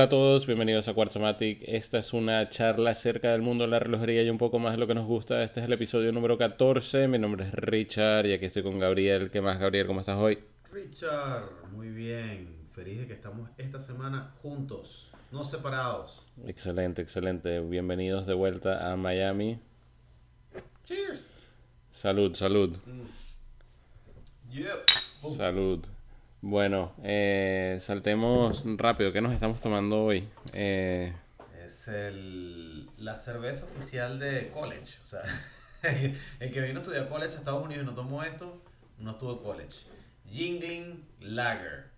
Hola, a todos, bienvenidos a Quartzomatic. Esta es una charla acerca del mundo de la relojería y un poco más de lo que nos gusta. Este es el episodio número 14. Mi nombre es Richard y aquí estoy con Gabriel. ¿Qué más, Gabriel? ¿Cómo estás hoy? Richard, muy bien. Feliz de que estamos esta semana juntos, no separados. Excelente, excelente. Bienvenidos de vuelta a Miami. Cheers. Salud, salud. Yep. Salud. Bueno, eh, saltemos rápido. ¿Qué nos estamos tomando hoy? Eh, Es el, la cerveza oficial de college. O sea, el, el que vino a estudiar college a Estados Unidos y no tomó esto, no estuvo en college. Jingling Lager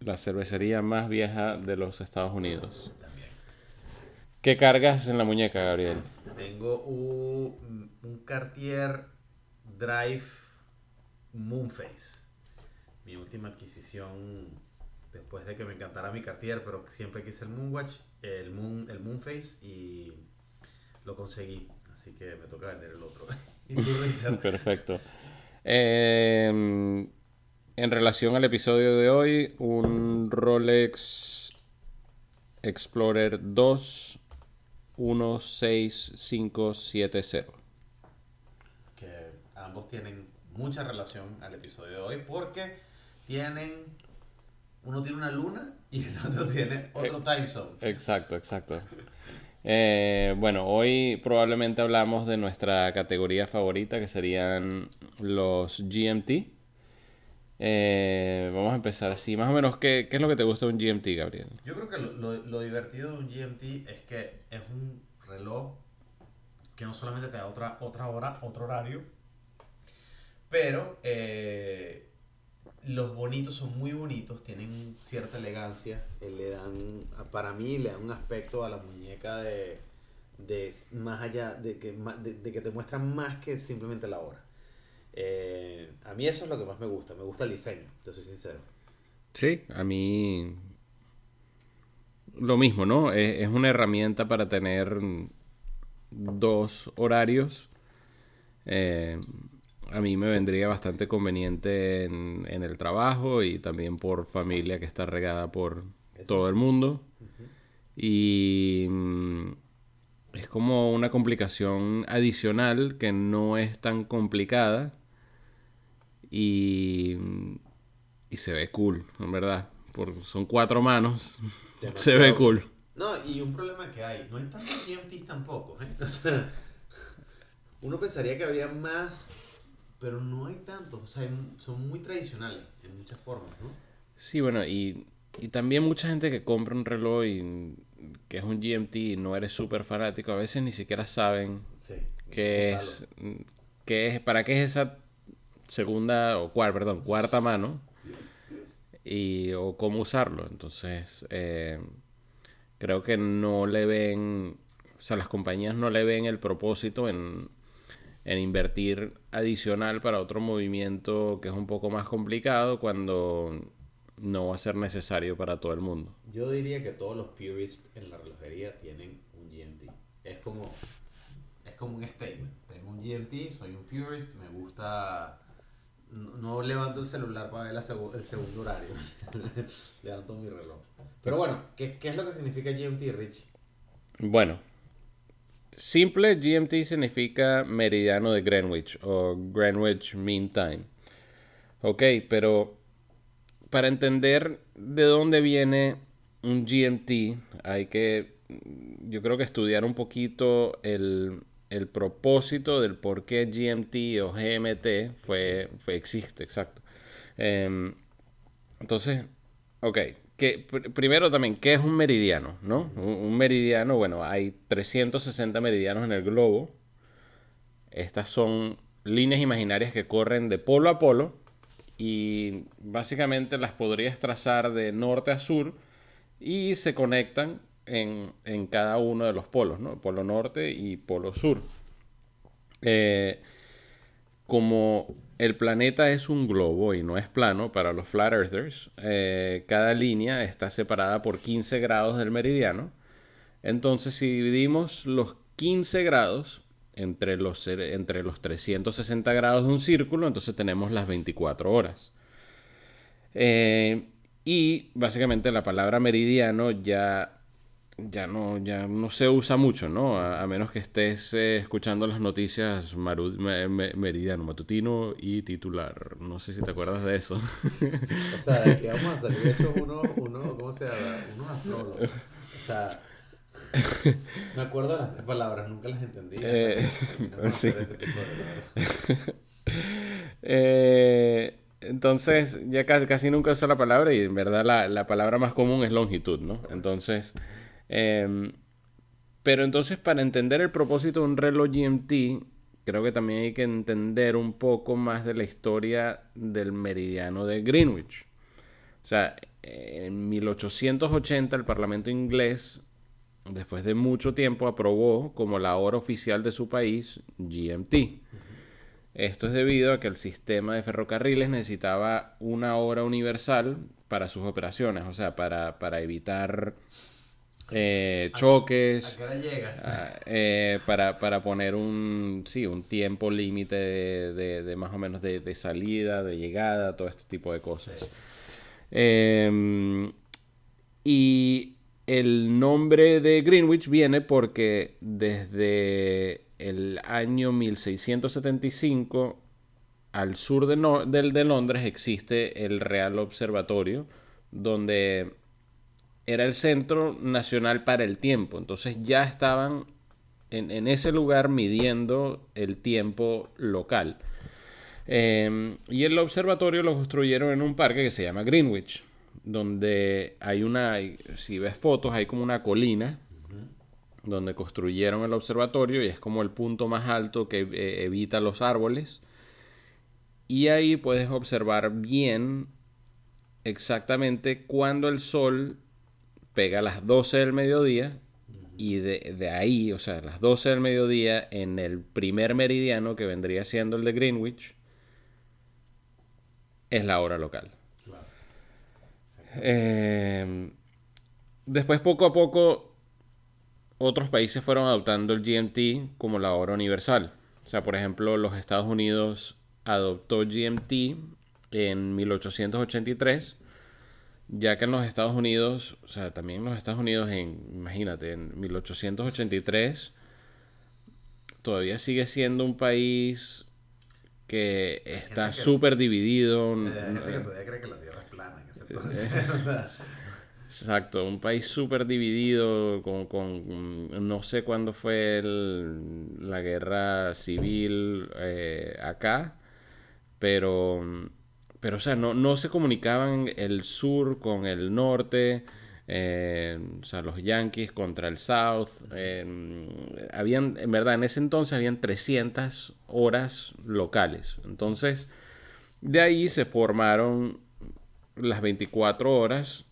la cervecería más vieja de los Estados Unidos. también. ¿Qué cargas en la muñeca, Gabriel? Tengo un, un Cartier Drive Moonface. Mi última adquisición después de que me encantara mi Cartier, pero siempre quise el Moonwatch, el, Moon, el Moonface y lo conseguí. Así que me toca vender el otro. ¿Y tú, Richard? Perfecto. Eh, en relación al episodio de hoy, un Rolex Explorer 2 16570. que ambos tienen mucha relación al episodio de hoy porque tienen uno tiene una luna y el otro tiene otro time zone. Exacto, exacto. Eh, bueno, hoy probablemente hablamos de nuestra categoría favorita, que serían los GMT. Eh, vamos a empezar así. Más o menos, ¿qué, qué es lo que te gusta de un GMT, Gabriel? Yo creo que lo, lo- lo divertido de un GMT es que es un reloj que no solamente te da otra, otra hora, otro horario, pero eh, los bonitos son muy bonitos, tienen cierta elegancia, eh, le dan, para mí le dan un aspecto a la muñeca de, de más allá, de que, de, que te muestran más que simplemente la hora. Eh, a mí eso es lo que más me gusta, me gusta el diseño, yo soy sincero. Sí, a mí lo mismo, ¿no? Es, es una herramienta para tener dos horarios. Eh, a mí me vendría bastante conveniente en, en el trabajo y también por familia que está regada por Eso todo sí. el mundo. Y mm, es como una complicación adicional que no es tan complicada y, y se ve cool, en verdad. Porque son cuatro manos. Se ve cool. No, y un problema que hay, no hay tantos GMTs tampoco, ¿eh? O sea, uno pensaría que habría más, pero no hay tantos, o sea, hay- son muy tradicionales en muchas formas, ¿no? Sí, bueno, y, y también mucha gente que compra un reloj y que es un GMT y no eres súper fanático, a veces ni siquiera saben Sí. qué es, qué es, para qué es esa segunda o cuarta, perdón, cuarta mano y o cómo usarlo. Entonces, eh, creo que no le ven, o sea, las compañías no le ven el propósito en, en invertir adicional para otro movimiento que es un poco más complicado cuando no va a ser necesario para todo el mundo. Yo diría que todos los purists en la relojería tienen un GMT. Es como, es como un statement. Tengo un GMT, soy un purist, me gusta... No, no levanto el celular para ver la el segundo horario. levanto mi reloj. Pero bueno, ¿qué, ¿qué es lo que significa GMT, Rich? Bueno, simple GMT significa meridiano de Greenwich o Greenwich Mean Time. Ok, pero para entender de dónde viene un GMT hay que, yo creo que estudiar un poquito el, el propósito del por qué GMT o GMT fue, fue existe, exacto. Em, entonces, ok. Que, pr- primero también, ¿qué es un meridiano? ¿No? Un, un meridiano, bueno, hay 360 meridianos en el globo. Estas son líneas imaginarias que corren de polo a polo y básicamente las podrías trazar de norte a sur y se conectan en, en cada uno de los polos, ¿no? Polo norte y polo sur. Eh, como el planeta es un globo y no es plano para los flat earthers, eh, cada línea está separada por 15 grados del meridiano. Entonces, si dividimos los 15 grados entre los, entre los 360 grados de un círculo, entonces tenemos las 24 horas. Eh, Y básicamente la palabra meridiano ya ya no, ya no se usa mucho, ¿no? A, menos que estés eh, escuchando las noticias meridiano, matutino y titular. No sé si te acuerdas de eso. o sea, de que vamos a salir hechos uno, uno, ¿cómo se llama? Unos astrólogos. O sea, me acuerdo de las tres palabras, nunca las entendí. Eh, sí. Este eh, entonces, ya casi, casi nunca uso la palabra y en verdad la, la palabra más común es longitud, ¿no? Entonces... Em, pero entonces para entender el propósito de un reloj GMT, creo que también hay que entender un poco más de la historia del meridiano de Greenwich. O sea, en 1880 el Parlamento inglés, después de mucho tiempo, aprobó como la hora oficial de su país GMT. Esto es debido a que el sistema de ferrocarriles necesitaba una hora universal para sus operaciones, o sea, para, para evitar eh, choques. Ah, eh, para, para, poner un, sí, un tiempo límite de, más o menos de, salida, de llegada, todo este tipo de cosas. Em, y el nombre de Greenwich viene porque desde el año 1675 al sur de, de Londres existe el Real Observatorio, donde era el Centro Nacional para el Tiempo. Entonces ya estaban en, ese lugar midiendo el tiempo local. Em, y el observatorio lo construyeron en un parque que se llama Greenwich, donde hay una, si ves fotos, hay como una colina donde construyeron el observatorio y es como el punto más alto que eh, evita los árboles. Y ahí puedes observar bien exactamente cuando el sol pega a las 12 del mediodía y de, ahí, o sea, las 12 del mediodía en el primer meridiano que vendría siendo el de Greenwich, es la hora local. Em, después, poco a poco, otros países fueron adoptando el GMT como la hora universal. O sea, por ejemplo, los Estados Unidos adoptó GMT en 1883 ya que en los Estados Unidos, o sea, también en los Estados Unidos, en, imagínate, en 1883, todavía sigue siendo un país que está súper dividido. Hay gente que todavía cree que la Tierra es plana en ese entonces. Exacto, un país súper dividido, con, con, no sé cuándo fue la guerra civil eh, acá, pero pero, o sea, no, no se comunicaban el sur con el norte. Eh, o sea, los Yankees contra el South. Eh, habían, en verdad, en ese entonces habían 300 horas locales. Entonces, de ahí se formaron las 24 horas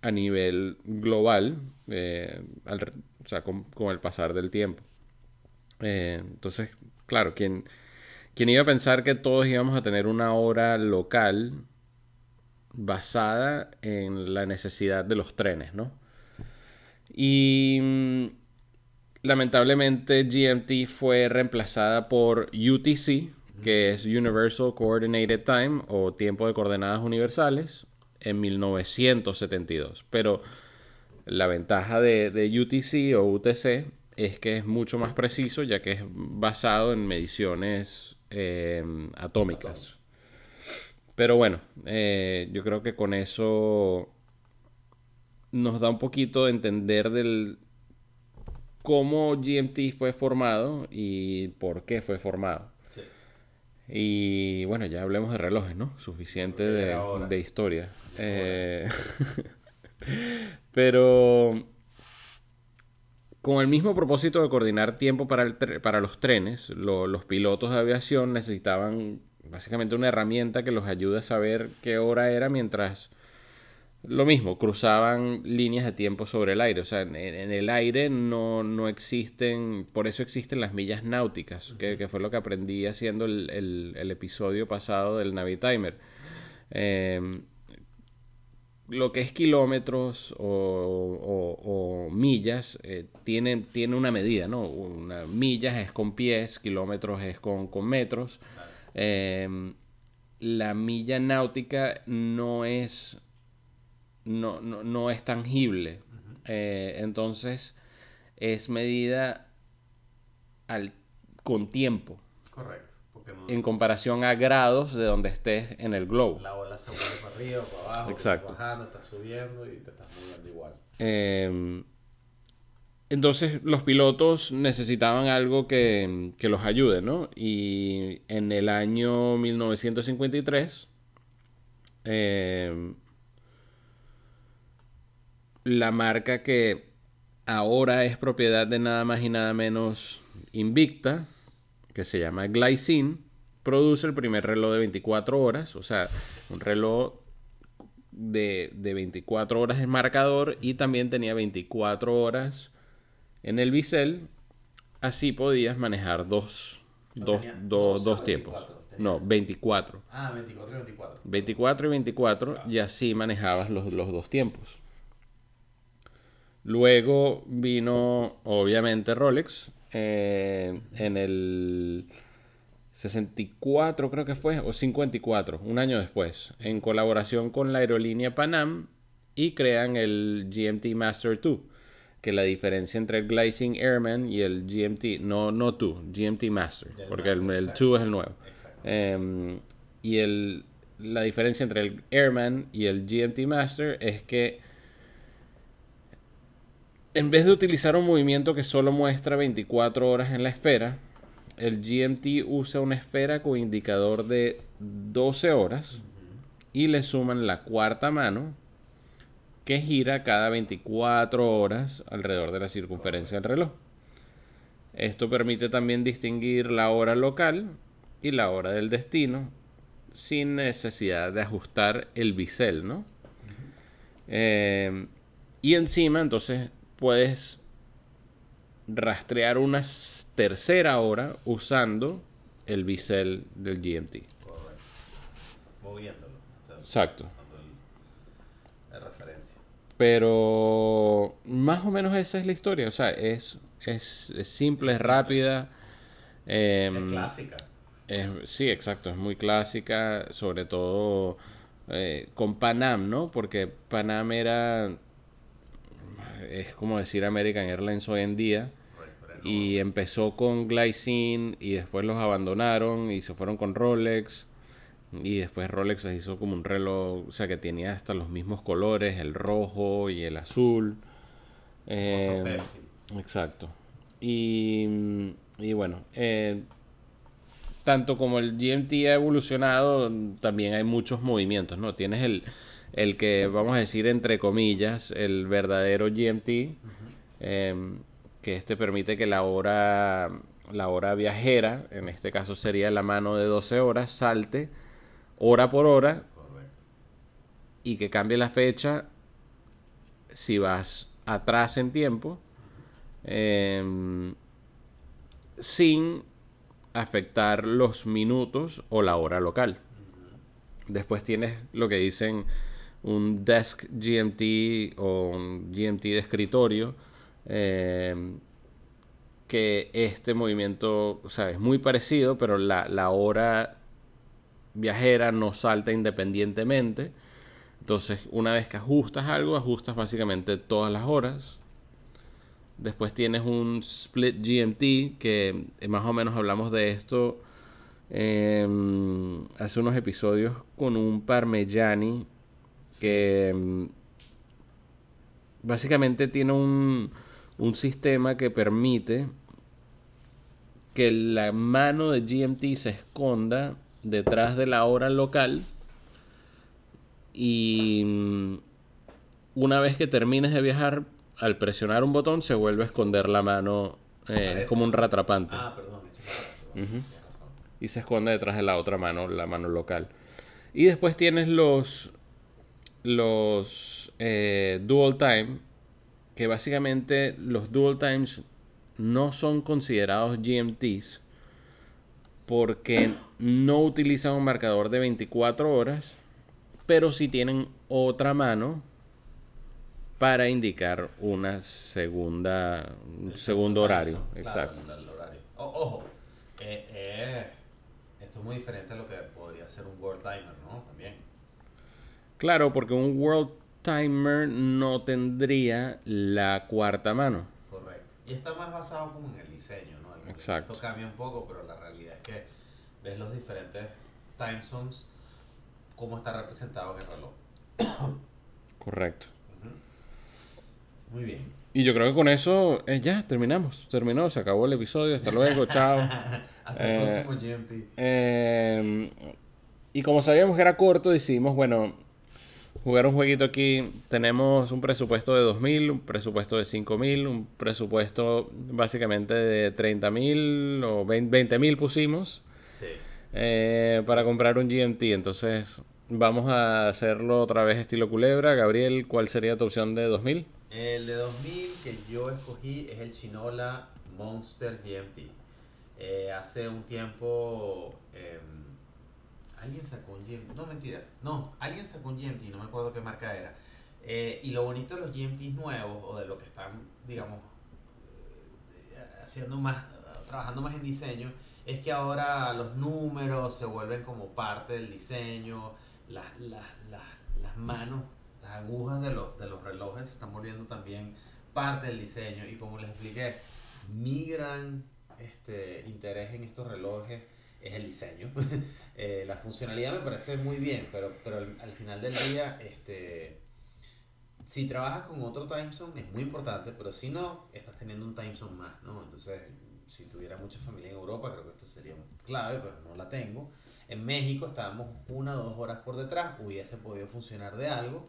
a nivel global, eh, o sea, con, con, el pasar del tiempo. entonces, claro, quien ¿Quién iba a pensar que todos íbamos a tener una hora local basada en la necesidad de los trenes, ¿no? Y mm, lamentablemente GMT fue reemplazada por UTC, que es Universal Coordinated Time o tiempo de coordenadas universales, en 1972. Pero la ventaja de, de UTC o UTC es que es mucho más preciso, ya que es basado en mediciones Em, atómicas. Pero bueno, eh, yo creo que con eso nos da un poquito de entender del cómo GMT fue formado y por qué fue formado. Y bueno, ya hablemos de relojes, ¿no? Suficiente de, historia. Eh, pero con el mismo propósito de coordinar tiempo para, para los trenes, los pilotos de aviación necesitaban básicamente una herramienta que los ayude a saber qué hora era mientras lo mismo, cruzaban líneas de tiempo sobre el aire. O sea, en, el aire no, no, existen, por eso existen las millas náuticas, que, fue lo que aprendí haciendo el, el, episodio pasado del Navitimer. Eh, lo que es kilómetros o, millas eh, tiene, una medida, ¿no? Una, millas es con pies, kilómetros es con, metros. Em, la milla náutica no es no, no, no es tangible. Eh, entonces es medida al, con tiempo. Correcto. En comparación a grados de donde estés en el globo. la ola se mueve para arriba o para abajo. Exacto. Estás bajando, estás subiendo y te estás moviendo igual. Eh, entonces los pilotos necesitaban algo que, que los ayude, ¿no? Y en el año 1953, eh, la marca que ahora es propiedad de nada más y nada menos Invicta, que se llama Glycine, produce el primer reloj de 24 horas, o sea, un reloj de, de 24 horas en marcador y también tenía 24 horas en el bisel. Así podías manejar dos, dos, dos, 12 o dos tiempos. 24, tenía- No, 24. Ah, 24 y 24. 24 y 24 y así manejabas los, los dos tiempos. Luego vino, obviamente, Rolex eh, en el 64, creo que fue, o 54, un año después, en colaboración con la aerolínea Panam y crean el GMT Master 2, que la diferencia entre el Glycine Airman y el GMT, no, no 2, GMT Master, Del porque el, Master, el exacto. 2 es el nuevo. Em, y el, la diferencia entre el Airman y el GMT Master es que en vez de utilizar un movimiento que solo muestra 24 horas en la esfera, el GMT usa una esfera con indicador de 12 horas y le suman la cuarta mano que gira cada 24 horas alrededor de la circunferencia del reloj. Esto permite también distinguir la hora local y la hora del destino sin necesidad de ajustar el bisel, ¿no? Eh, y encima, entonces, puedes rastrear una tercera hora usando el bisel del GMT. Correcto. Moviéndolo. O sea, Exacto. el- la referencia. Pero más o menos esa es la historia. O sea, es, es, es simple, es rápida. em, es clásica. Es- sí, exacto, es muy clásica, sobre todo eh, con Panam, ¿no? Porque Panam era, es como decir American Airlines hoy en día, y empezó con Glycine y después los abandonaron y se fueron con Rolex. Y después Rolex se hizo como un reloj, o sea, que tenía hasta los mismos colores, el rojo y el azul. Eh, Pepsi. Exacto. Y, y bueno, eh, tanto como el GMT ha evolucionado, también hay muchos movimientos, ¿no? Tienes el, el que, vamos a decir, entre comillas, el verdadero GMT, em, que este permite que la hora, la hora viajera, en este caso sería la mano de 12 horas, salte hora por hora y que cambie la fecha si vas atrás en tiempo em, sin afectar los minutos o la hora local. Después tienes lo que dicen un desk GMT o un GMT de escritorio em, que este movimiento, o sea, es muy parecido, pero la, la hora viajera no salta independientemente. Entonces, una vez que ajustas algo, ajustas básicamente todas las horas. Después tienes un split GMT, que eh, más o menos hablamos de esto em, hace unos episodios con un Parmigiani que em, básicamente tiene un, un sistema que permite que la mano de GMT se esconda detrás de la hora local y mm, una vez que termines de viajar, al presionar un botón se vuelve a esconder la mano eh, Parece. como un ratrapante Ah, perdón, y se esconde detrás de la otra mano, la mano local. Y después tienes los los eh, dual time, que básicamente los dual times no son considerados GMTs porque no utilizan un marcador de 24 horas, pero sí tienen otra mano para indicar una segunda un segundo horario, Claro, exacto. el- horario. O- ojo, eh, eh, esto es muy diferente a lo que podría ser un World Timer, ¿no? También. Claro, porque un World timer no tendría la cuarta mano. Correcto. Y está más basado como en el diseño, ¿no? El Exacto. movimiento cambia un poco, pero la realidad es que ves los diferentes time zones, cómo está representado en el reloj. Correcto. Muy bien. Y yo creo que con eso eh, ya terminamos. Terminó, se acabó el episodio. Hasta luego, chao. Hasta Eh, el próximo GMT. Eh, y como sabíamos que era corto, decidimos, bueno, jugar un jueguito aquí. Tenemos un presupuesto de 2.000, un presupuesto de 5.000, un presupuesto básicamente de 30.000 o 20.000 pusimos Sí. eh, para comprar un GMT. Entonces vamos a hacerlo otra vez estilo culebra. Gabriel, ¿cuál sería tu opción de 2.000? El de 2000 que yo escogí es el Shinola Monster GMT. Eh, hace un tiempo em, alguien sacó un GMT, no mentira, no, alguien sacó un GMT, no me acuerdo qué marca era. Eh, y lo bonito de los GMTs nuevos o de lo que están, digamos, eh, haciendo más, trabajando más en diseño, es que ahora los números se vuelven como parte del diseño, las, las, las, las manos, las agujas de los, de los relojes se están volviendo también parte del diseño. Y como les expliqué, mi gran este, interés en estos relojes es el diseño. Eh, la funcionalidad me parece muy bien, pero, pero al, al final del día, este, si trabajas con otro time zone es muy importante, pero si no, estás teniendo un time zone más, ¿no? Entonces, si tuviera mucha familia en Europa, creo que esto sería clave, pero no la tengo. En México estábamos una o dos horas por detrás, hubiese podido funcionar de algo.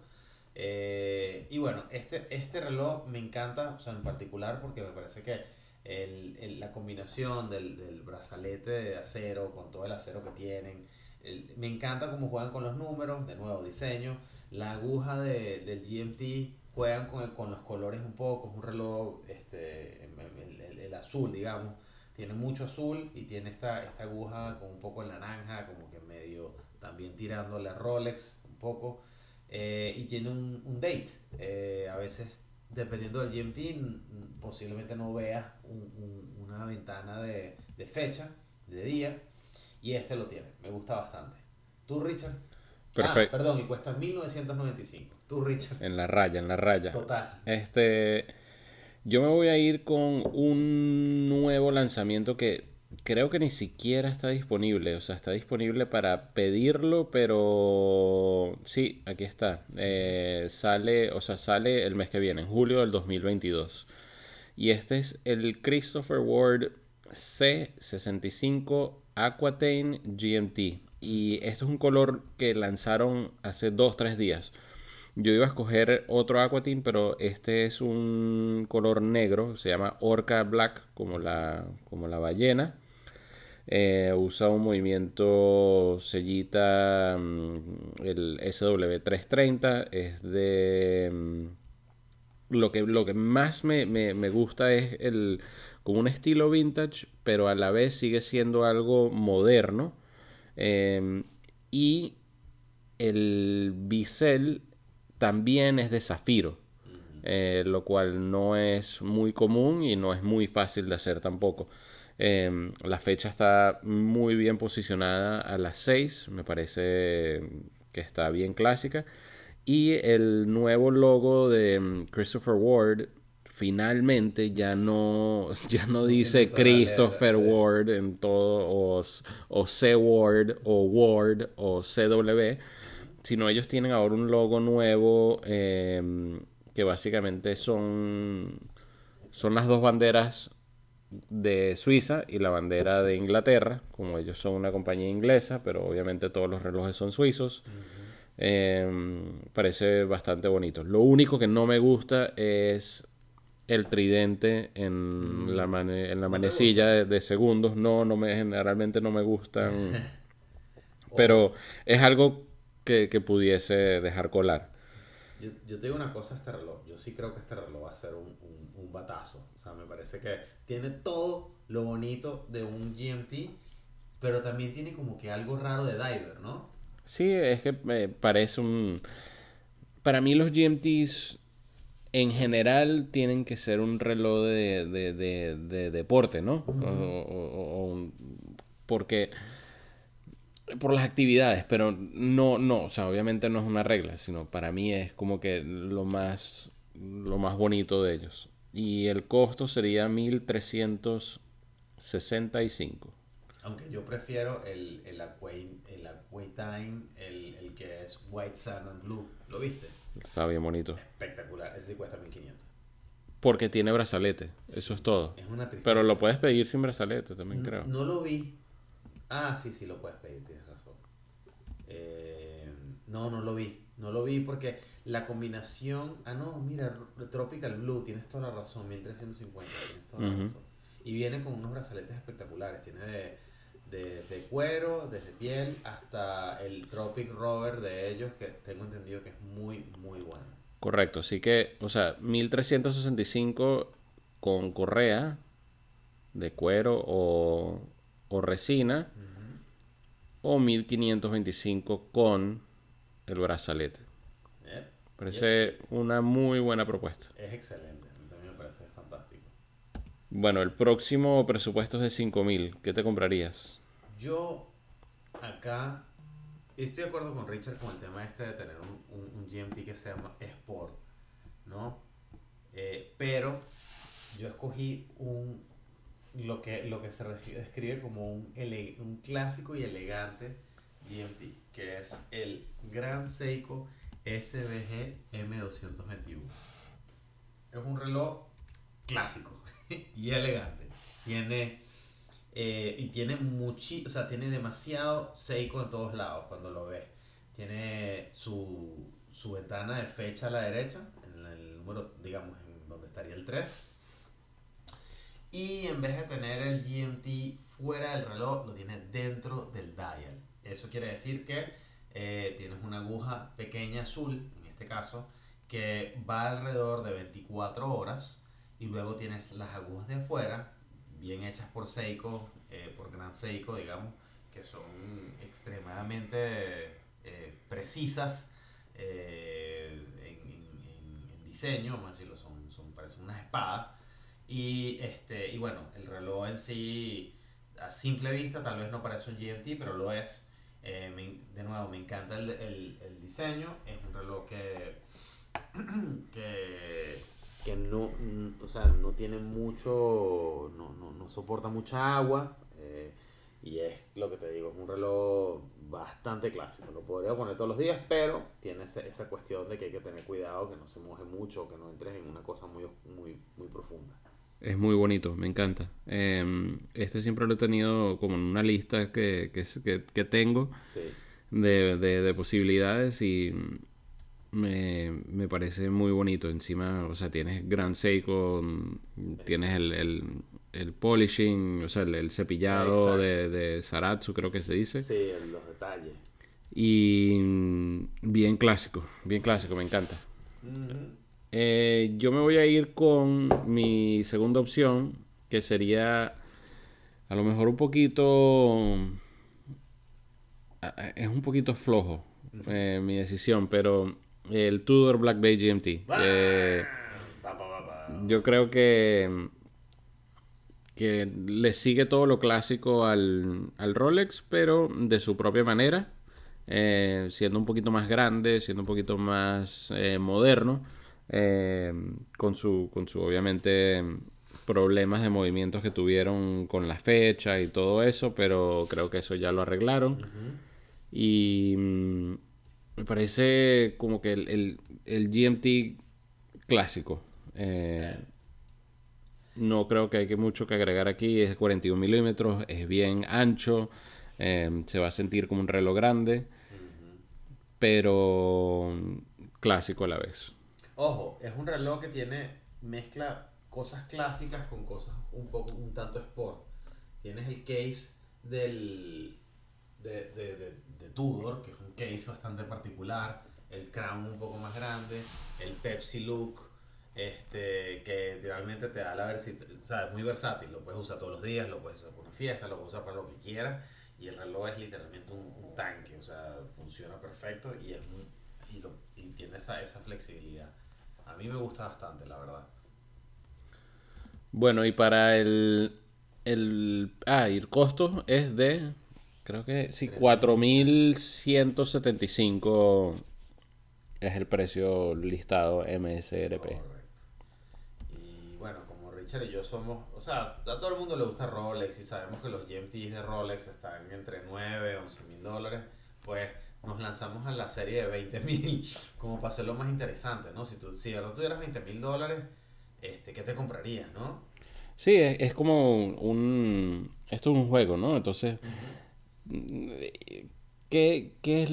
Eh, y bueno, este, este reloj me encanta, o sea, en particular porque me parece que el, el- la combinación del, del brazalete de acero con todo el acero que tienen, el- me encanta cómo juegan con los números, de nuevo diseño, la aguja de- del GMT, juegan con, el- con los colores un poco, es un reloj, este, el, el- el azul, digamos, tiene mucho azul y tiene esta, esta aguja con un poco de naranja, como que medio también tirándole a Rolex un poco. Eh, y tiene un, un date. Eh, a veces, dependiendo del GMT, posiblemente no veas un- un- una ventana de, de fecha, de día. Y este lo tiene. Me gusta bastante. ¿Tú, Richard? Perfecto. Ah, perdón, y cuesta 1995. ¿Tú, Richard? En la raya, en la raya. Total. Este, yo me voy a ir con un nuevo lanzamiento que creo que ni siquiera está disponible. O sea, está disponible para pedirlo, pero sí, aquí está. Eh, sale, o sea, sale el mes que viene, en julio del 2022. Y este es el Christopher Ward C65 Aquatane GMT. Y esto es un color que lanzaron hace 2-3 días. Yo iba a escoger otro Aquatine, pero este es un color negro, se llama Orca Black, como la, como la ballena. Eh, usa un movimiento sellita, mm, el SW330, es de... mm, Lo que, lo que más me, me- me gusta es el, como un estilo vintage, pero a la vez sigue siendo algo moderno. Em, y el bisel también es de zafiro, eh, lo cual no es muy común y no es muy fácil de hacer tampoco. Em, la fecha está muy bien posicionada a las 6, me parece que está bien clásica. Y el nuevo logo de mm, Christopher Ward finalmente ya no, ya no dice Christopher sí. Ward en todo, o, o C Ward, o Ward, o CW, sino ellos tienen ahora un logo nuevo em, que básicamente son, son las dos banderas de Suiza y la bandera de Inglaterra, como ellos son una compañía inglesa, pero obviamente todos los relojes son suizos. Em, parece bastante bonito. Lo único que no me gusta es el tridente en la, mane- en la ¿No te manecilla de, de segundos. No, no me, generalmente no me gustan. pero es algo que, que pudiese dejar colar. Yo, yo te digo una cosa este reloj. Yo sí creo que este reloj va a ser un, un, un batazo. O sea, me parece que tiene todo lo bonito de un GMT, pero también tiene como que algo raro de diver, ¿no? Sí, es que me parece un... Para mí los GMTs en general tienen que ser un reloj de, de- de- de deporte, ¿no? O- o- o- o un- porque por las actividades, pero no, no, o sea, obviamente no es una regla, sino para mí es como que lo más, lo más bonito de ellos. Y el costo sería 1365. Aunque yo prefiero el, el, Aquay, el Aquatine, el, el que es White Sand and Blue. ¿Lo viste? Está bien bonito. Espectacular. Ese sí cuesta 1500. Porque tiene brazalete. Eso es todo. Es una tristeza. Pero lo puedes pedir sin brazalete también, creo. No lo vi. Ah, sí, sí, lo puedes pedir, tienes razón. Eh, no, no lo vi. No lo vi porque la combinación. Ah, no, mira, Tropical Blue, tienes toda la razón, 1350. Tienes toda la razón. Y viene con unos brazaletes espectaculares. Tiene de, de, de, cuero, desde piel, hasta el Tropic Rover de ellos, que tengo entendido que es muy, muy bueno. Correcto, así que, o sea, 1365 con correa de cuero o, o resina, o 1525 con el brazalete. Parece una muy buena propuesta. Es excelente, también me parece fantástico. Bueno, el próximo presupuesto es de 5000. ¿Qué te comprarías? Yo acá estoy de acuerdo con Richard con el tema este de tener un, un, GMT que se llama Sport, ¿no? Eh, pero yo escogí un lo que, lo que se describe como un, un clásico y elegante GMT, que es el Gran Seiko SBG M221. Es un reloj clásico y elegante. Tiene eh, y tiene muchi, o sea, tiene demasiado Seiko en todos lados cuando lo ves. Tiene su, su ventana de fecha a la derecha, en el número, digamos, en donde estaría el 3. Y en vez de tener el GMT fuera del reloj, lo tiene dentro del dial. Eso quiere decir que eh, tienes una aguja pequeña azul, en este caso, que va alrededor de 24 horas y luego tienes las agujas de afuera bien hechas por Seiko, eh, por Gran Seiko, digamos, que son extremadamente eh, precisas eh, en, diseño, vamos a decirlo, son, son, parecen unas espadas. Y, este, y bueno, el reloj en sí, a simple vista, tal vez no parece un GMT, pero lo es. de nuevo, me encanta el, el, el, diseño. Es un reloj que, que que no, o sea, no tiene mucho, no, no, no soporta mucha agua. Eh, y es lo que te digo, es un reloj bastante clásico. Lo podría poner todos los días, pero tiene esa, esa cuestión de que hay que tener cuidado, que no se moje mucho, que no entres en una cosa muy, muy, muy profunda. Es muy bonito, me encanta. Em, este siempre lo he tenido como en una lista que, que, que tengo de, de, de, posibilidades y me, me, parece muy bonito. Encima, o sea, tienes Grand Seiko, tienes el, el, el polishing, o sea, el, cepillado de, de, Saratsu, creo que se dice. Sí, los detalles. Y mm, bien clásico, bien clásico, me encanta. Eh, yo me voy a ir con mi segunda opción, que sería a lo mejor un poquito... Es un poquito flojo eh, mi decisión, pero el Tudor Black Bay GMT. yo creo que que le sigue todo lo clásico al, al Rolex, pero de su propia manera, eh, siendo un poquito más grande, siendo un poquito más eh, moderno, eh, con, su, con su obviamente problemas de movimientos que tuvieron con la fecha y todo eso, pero creo que eso ya lo arreglaron. Y mm, me parece como que el, el, GMT clásico. Eh, no creo que hay que mucho que agregar aquí. Es 41 milímetros, es bien ancho, eh, se va a sentir como un reloj grande, pero clásico a la vez. Ojo, es un reloj que tiene mezcla cosas clásicas con cosas un poco un tanto sport. Tienes el case del de, de, de, Tudor, que es un case bastante particular, el crown un poco más grande, el Pepsi look, este, que realmente te da la versatilidad, o sea, es muy versátil, lo puedes usar todos los días, lo puedes usar para una fiesta, lo puedes usar para lo que quieras, y el reloj es literalmente un, un tanque, o sea, funciona perfecto y, es y, lo, y tiene esa, esa flexibilidad. A mí me gusta bastante, la verdad. Bueno, y para el, el, ah, y el costo es de creo que sí, 4.175 es el precio listado MSRP. Correcto. Y bueno, como Richard y yo somos, o sea, a todo el mundo le gusta Rolex y sabemos que los GMTs de Rolex están entre 9 y 11 mil dólares, pues nos lanzamos a la serie de 20 mil como para hacerlo más interesante, ¿no? Si tú, si verdad tuvieras 20 mil dólares, este, ¿qué te comprarías, no? Sí, es, es como un... Esto es un juego, ¿no? Entonces, ¿qué, qué es...?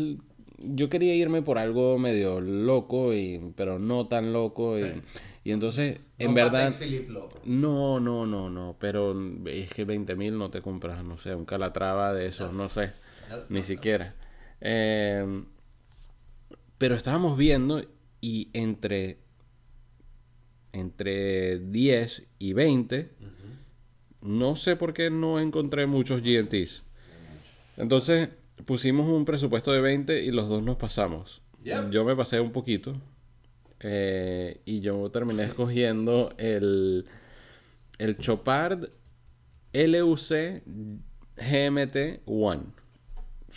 Yo quería irme por algo medio loco, y, pero no tan loco. Y, Sí. y entonces, en verdad... Loco. No, no, no, no, pero es que 20 mil no te compras, no sé, un calatrava de esos, no sé, No, ni no, siquiera. Eh, pero estábamos viendo y entre, entre 10 y 20, Ujú. no sé por qué no encontré muchos GMTs. Entonces pusimos un presupuesto de 20 y los dos nos pasamos. Yep. Yo me pasé un poquito eh, y yo terminé escogiendo el, el Chopard LUC GMT 1.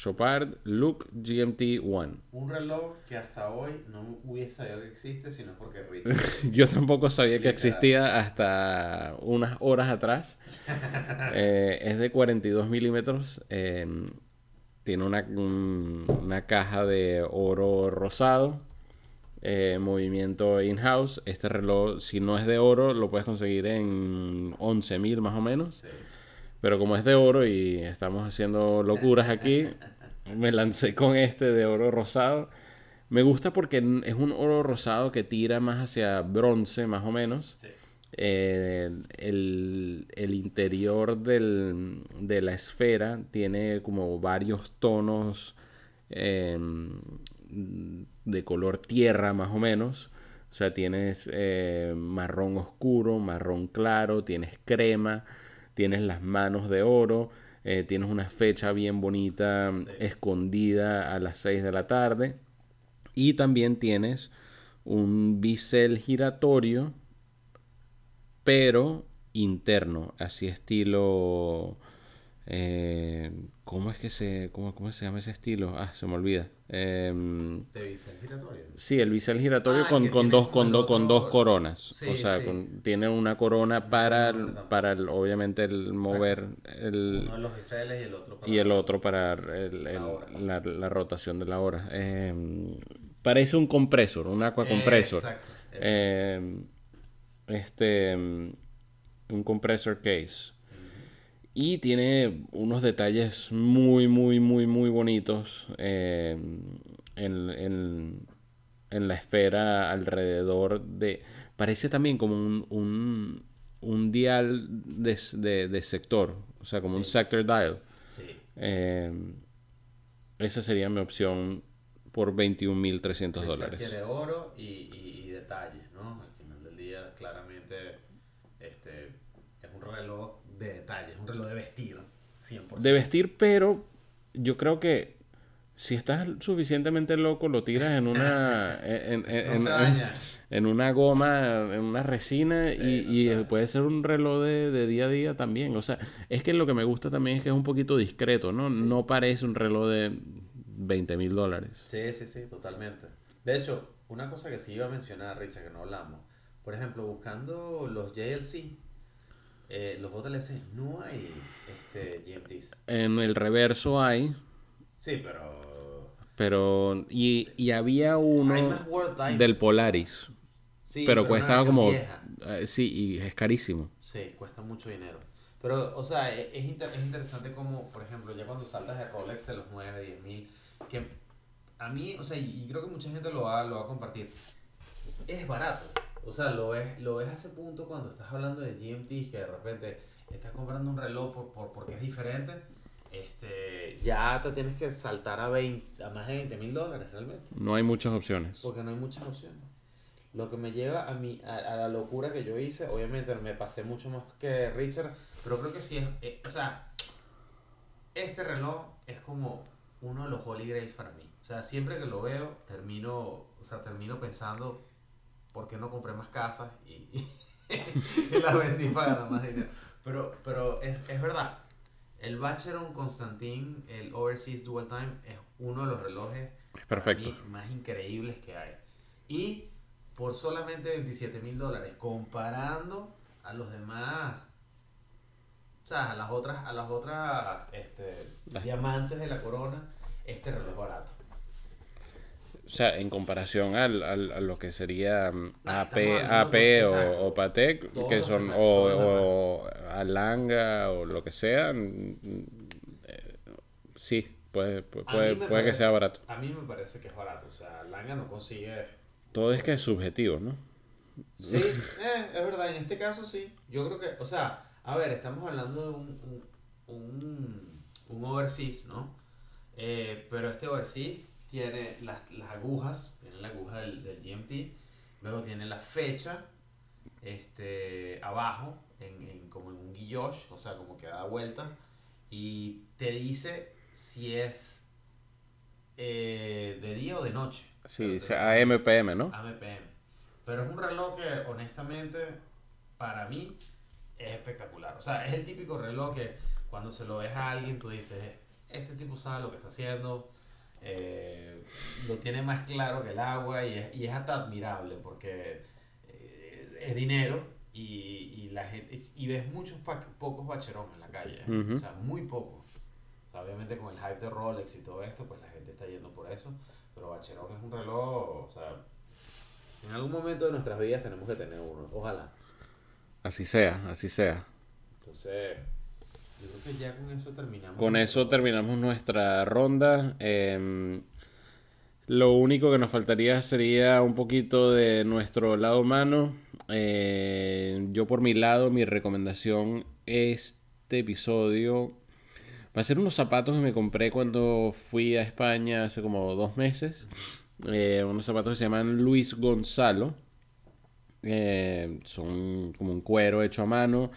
Chopard Look GMT 1. Un reloj que hasta hoy no hubiese sabido que existe, sino porque Richard. Yo tampoco sabía que existía hasta unas horas atrás. Eh, es de 42 milímetros. eh, tiene una, un- una caja de oro rosado. eh, movimiento in-house. Este reloj, si no es de oro, lo puedes conseguir en 11 mil más o menos. Sí. Pero como es de oro y estamos haciendo locuras aquí, me lancé con este de oro rosado. Me gusta porque es un oro rosado que tira más hacia bronce, más o menos. Sí. Eh, el, el interior del- de la esfera tiene como varios tonos eh, de color tierra, más o menos. O sea, tienes eh, marrón oscuro, marrón claro, tienes crema, tienes las manos de oro, eh, tienes una fecha bien bonita Sí. escondida a las 6 de la tarde. Y también tienes un bisel giratorio, pero interno, así estilo... eh, ¿cómo es que se... Cómo, cómo se llama ese estilo? Ah, se me olvida. Em, De bisel giratorio. Sí, el bisel giratorio Ah, con, con dos, con, do- con dos coronas. Sí, o sea, sí. con- tiene una corona para, el- para el- obviamente el mover el, Uno de los biseles y el otro para y el otro para el- el- La la, la rotación de la hora. Eh, parece un compresor, un aqua compresor. Exacto. exacto. Eh, este, un compressor case. Y tiene unos detalles muy, muy, muy, muy bonitos eh, en, en- en la esfera alrededor de... Parece también como un, un, un dial de, de- de sector, o sea, como un sector dial. Sí. Eh, esa sería mi opción por 21.300 Richard dólares. quiere oro y, y- y detalles, ¿no? Al final del día, claramente, este es un reloj de detalles, un reloj de vestir, 100%. De vestir, pero yo creo que si estás suficientemente loco, lo tiras en una en, en- No en- se en- daña. en una goma, en una resina Sí, y, no puede ser un reloj de, de día a día también. O sea, es que lo que me gusta también es que es un poquito discreto, ¿no? No parece un reloj de 20 mil dólares. Sí, sí, sí, totalmente. De hecho, una cosa que sí iba a mencionar, Richard, que no hablamos. Por ejemplo, buscando los JLC, eh, los JLC, no hay este, GMTs. En el reverso hay, Sí, pero... pero... Y, y había uno del Polaris, Sí, pero una cuesta como... eh, sí, y es carísimo. Sí, cuesta mucho dinero. Pero, o sea, e- es, inter- es interesante como, por ejemplo, ya cuando saltas de Rolex de los 9, 10 mil, que a mí, o sea, y y creo que mucha gente lo va, lo va a compartir, es barato. O sea, lo ves, lo ves a ese punto cuando estás hablando de GMTs, que de repente estás comprando un reloj por, por- porque es diferente, este, ya te tienes que saltar a, 20, a más de 20 mil dólares realmente. No hay muchas opciones. Porque no hay muchas opciones. Lo que me lleva a, mi, a, a la locura que yo hice, obviamente me pasé mucho más que Richard, pero creo que sí es, eh, o sea, este reloj es como uno de los holy grails para mí. O sea, siempre que lo veo, termino, o sea, termino pensando, ¿por qué no compré más casas y, y las vendí para ganar más dinero? Pero, pero es, es verdad, El Vacheron Constantin, el Overseas Dual Time, es uno de los relojes Es perfecto. mí más increíbles que hay. Y por solamente 27 mil dólares, comparando a los demás, o sea, a las otras, a las otras este, Las- diamantes de la corona, este reloj barato. O sea, en comparación al, al- a lo que sería mm, AP, AP o, o Patek, Todos que son, o, o Alanga o lo que sea, mm, eh, sí, puede, puede, puede, que sea barato. A mí me parece que es barato, o sea, Langa no consigue... Todo es que es subjetivo, ¿no? Sí, eh, es verdad, en este caso sí. Yo creo que, o sea, a ver, estamos hablando de un, un, un, un overseas, ¿no? Eh, pero este overseas tiene las, las agujas, tiene la aguja del, del GMT, luego tiene la fecha este, abajo, en, en- como en un guilloche, o sea, como que da vuelta, y te dice si es eh, de día o de noche. Sí, dice lo- AMPM, ¿no? AMPM. Pero es un reloj que, honestamente, para mí es espectacular. O sea, es el típico reloj que cuando se lo ves a alguien, tú dices, este tipo sabe lo que está haciendo, eh, lo tiene más claro que el agua y es, y es hasta admirable porque eh, es dinero y, y la gente, y ves muchos pa- pocos bacherones en la calle. ¿eh? O sea, muy pocos. O sea, obviamente con el hype de Rolex y todo esto, pues la gente está yendo por eso. Pero Bacheron es un reloj, o sea, en algún momento de nuestras vidas tenemos que tener uno. Ojalá. Así sea, así sea. Entonces, Con eso terminamos nuestra ronda. Em, lo único que nos faltaría sería un poquito de nuestro lado humano. Eh, yo por mi lado, mi recomendación este episodio va a ser unos zapatos que me compré cuando fui a España hace como dos meses. Eh, unos zapatos que se llaman Luis Gonzalo. Eh, son como un cuero hecho a mano.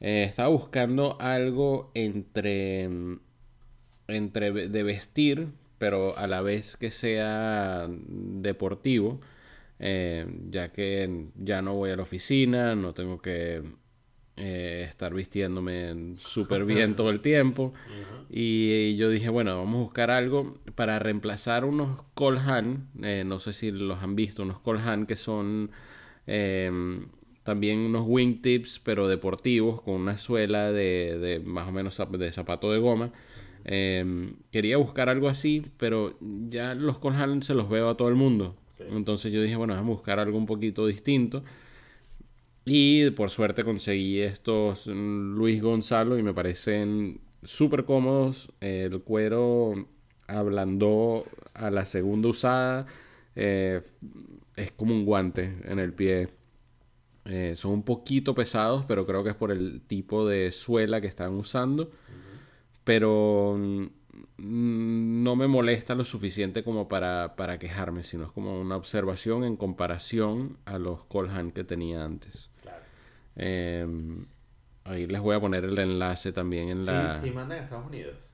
Eh, estaba buscando algo entre, entre de vestir, pero a la vez que sea deportivo, eh, ya que ya no voy a la oficina, no tengo que eh, estar vistiéndome súper bien todo el tiempo. Y yo dije, bueno, vamos a buscar algo para reemplazar unos Colhan, eh, no sé si los han visto, unos Colhan que son eh, también unos wingtips, pero deportivos, con una suela de, de más o menos de zapato de goma. Eh, quería buscar algo así, pero ya los Colhan se los veo a todo el mundo. Sí. Entonces yo dije, bueno, vamos a buscar algo un poquito distinto. Y por suerte conseguí estos mm, Luis Gonzalo y me parecen súper cómodos. El cuero ablandó a la segunda usada. Eh, es como un guante en el pie. Eh, son un poquito pesados, pero creo que es por el tipo de suela que están usando. Pero mm, no me molesta lo suficiente como para, para quejarme, sino es como una observación en comparación a los Colhan que tenía antes. Claro. Eh, ahí les voy a poner el enlace también en la... Sí, sí, mandan a Estados Unidos.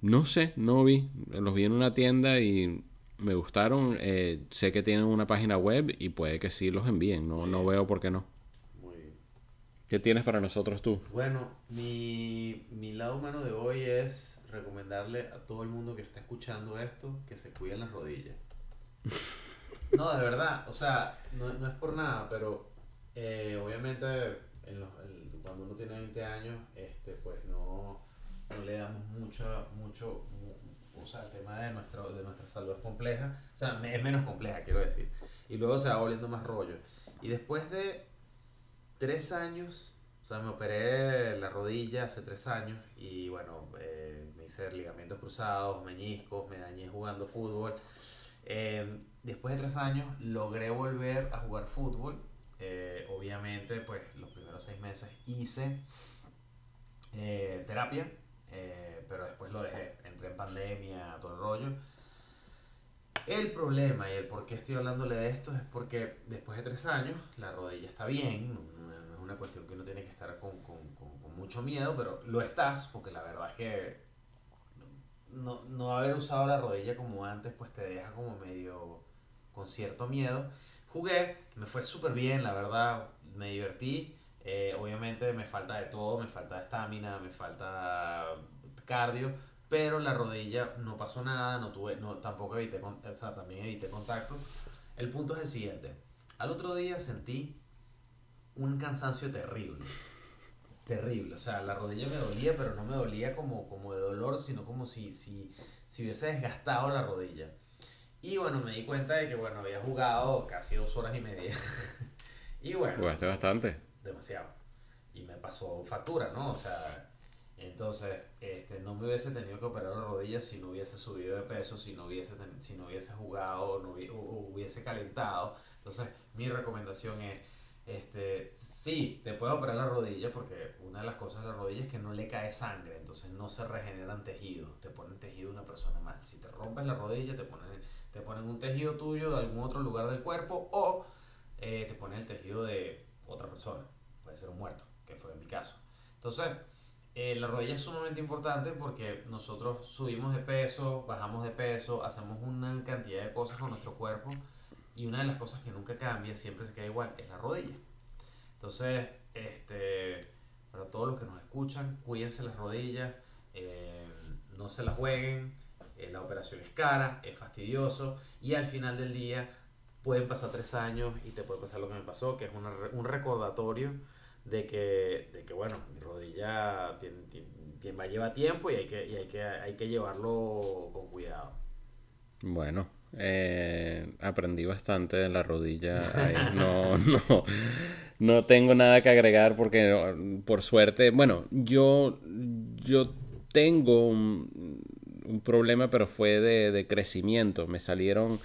No sé, no vi. Los vi en una tienda y me gustaron. Eh, sé que tienen una página web y puede que sí los envíen. No, no veo por qué no. Muy bien. ¿Qué tienes para nosotros tú? Bueno, mi, mi lado humano de hoy es recomendarle a todo el mundo que está escuchando esto que se cuiden las rodillas. No, de verdad, o sea, no, no es por nada, pero eh, obviamente en los- el- cuando uno tiene 20 años, este, pues no, no le damos mucho, mucho, mu- o sea, el tema de, nuestro, de nuestra salud es compleja, o sea, es menos compleja, quiero decir, y luego se va volviendo más rollo. Y después de tres años, o sea, me operé la rodilla hace tres años y bueno, eh, me hice ligamentos cruzados, meñiscos, me dañé jugando fútbol. Eh, después de tres años logré volver a jugar fútbol. Eh, obviamente, pues los primeros seis meses hice eh, terapia, eh, pero después lo dejé. Entré en pandemia, todo el rollo. El problema y el por qué estoy hablándole de esto es porque después de tres años la rodilla está bien, no, es una cuestión que uno tiene que estar con, con- con- con mucho miedo, pero lo estás porque la verdad es que no, no haber usado la rodilla como antes pues te deja como medio con cierto miedo. Jugué, me fue súper bien, la verdad, me divertí, Eh, obviamente me falta de todo, me falta estamina, me falta cardio, pero la rodilla no pasó nada, no tuve, no, tampoco evité, o sea, también evité contacto. El punto es el siguiente. Al otro día sentí un cansancio terrible. Terrible. O sea, la rodilla me dolía, pero no me dolía como, como de dolor, sino como si, si, si hubiese desgastado la rodilla. Y bueno, me di cuenta de que, bueno, había jugado casi dos horas y media. y bueno. Jugaste bastante. Demasiado. Y me pasó factura, ¿no? O sea, entonces, este, no me hubiese tenido que operar la rodilla si no hubiese subido de peso, si no hubiese, si no hubiese jugado, no hubiese, hubiese calentado. Entonces, mi recomendación es, este, sí, te puedes operar la rodilla porque una de las cosas de la rodilla es que no le cae sangre, entonces no se regeneran tejidos, te ponen tejido una persona mal. Si te rompes la rodilla, te ponen, te ponen un tejido tuyo de algún otro lugar del cuerpo o eh, te ponen el tejido de otra persona, puede ser un muerto, que fue en mi caso. Entonces, eh, la rodilla es sumamente importante porque nosotros subimos de peso, bajamos de peso, hacemos una cantidad de cosas con nuestro cuerpo y una de las cosas que nunca cambia, siempre se queda igual, es la rodilla. Entonces, este, para todos los que nos escuchan, cuídense las rodillas, eh, no se las jueguen, eh, la operación es cara, es fastidioso y al final del día pueden pasar tres años y te puede pasar lo que me pasó, que es un recordatorio de que, de que bueno, mi rodilla tiene, tiene, va a llevar tiempo y hay que, y hay que, hay que llevarlo con cuidado. Bueno, eh, aprendí bastante de la rodilla. No, no, no tengo nada que agregar porque por suerte, bueno, yo, yo tengo un, un problema, pero fue de, de crecimiento. Me salieron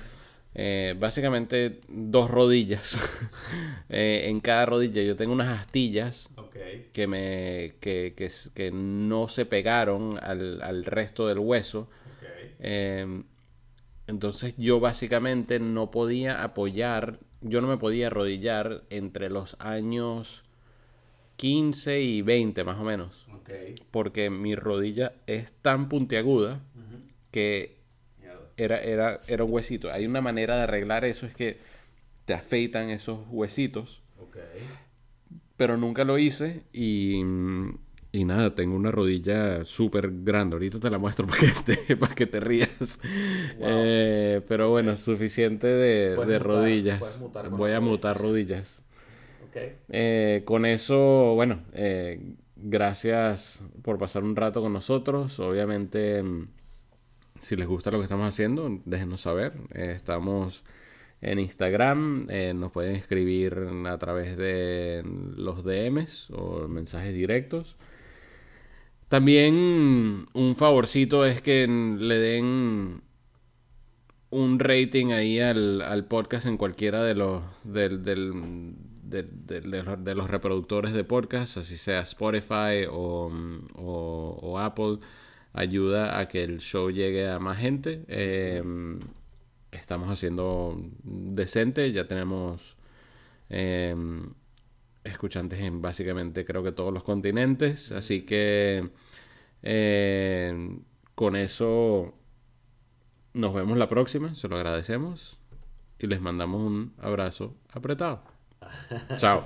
eh, básicamente dos rodillas eh, en cada rodilla. Yo tengo unas astillas que, me, que, que, que, no se pegaron al, al resto del hueso. Em, entonces yo básicamente no podía apoyar, yo no me podía arrodillar entre los años 15 y 20 más o menos. Porque mi rodilla es tan puntiaguda que era, era, era un huesito. Hay una manera de arreglar eso, es que te afeitan esos huesitos. Pero nunca lo hice y, y nada, tengo una rodilla súper grande. Ahorita te la muestro para que te, para que te rías. Eh, pero bueno, suficiente de, de rodillas. Voy a mutar rodillas. Eh, con eso, bueno, eh, gracias por pasar un rato con nosotros. Obviamente si les gusta lo que estamos haciendo, déjenos saber. Estamos en Instagram, eh, nos pueden escribir a través de los DMs o mensajes directos. También un favorcito es que le den un rating ahí al, podcast en cualquiera de los, del, del, de, los reproductores de podcast, así sea Spotify o, o Apple ayuda a que el show llegue a más gente. Em, estamos haciendo decente, ya tenemos em, escuchantes en básicamente creo que todos los continentes, así que em, con eso nos vemos la próxima, se lo agradecemos y les mandamos un abrazo apretado. Chao.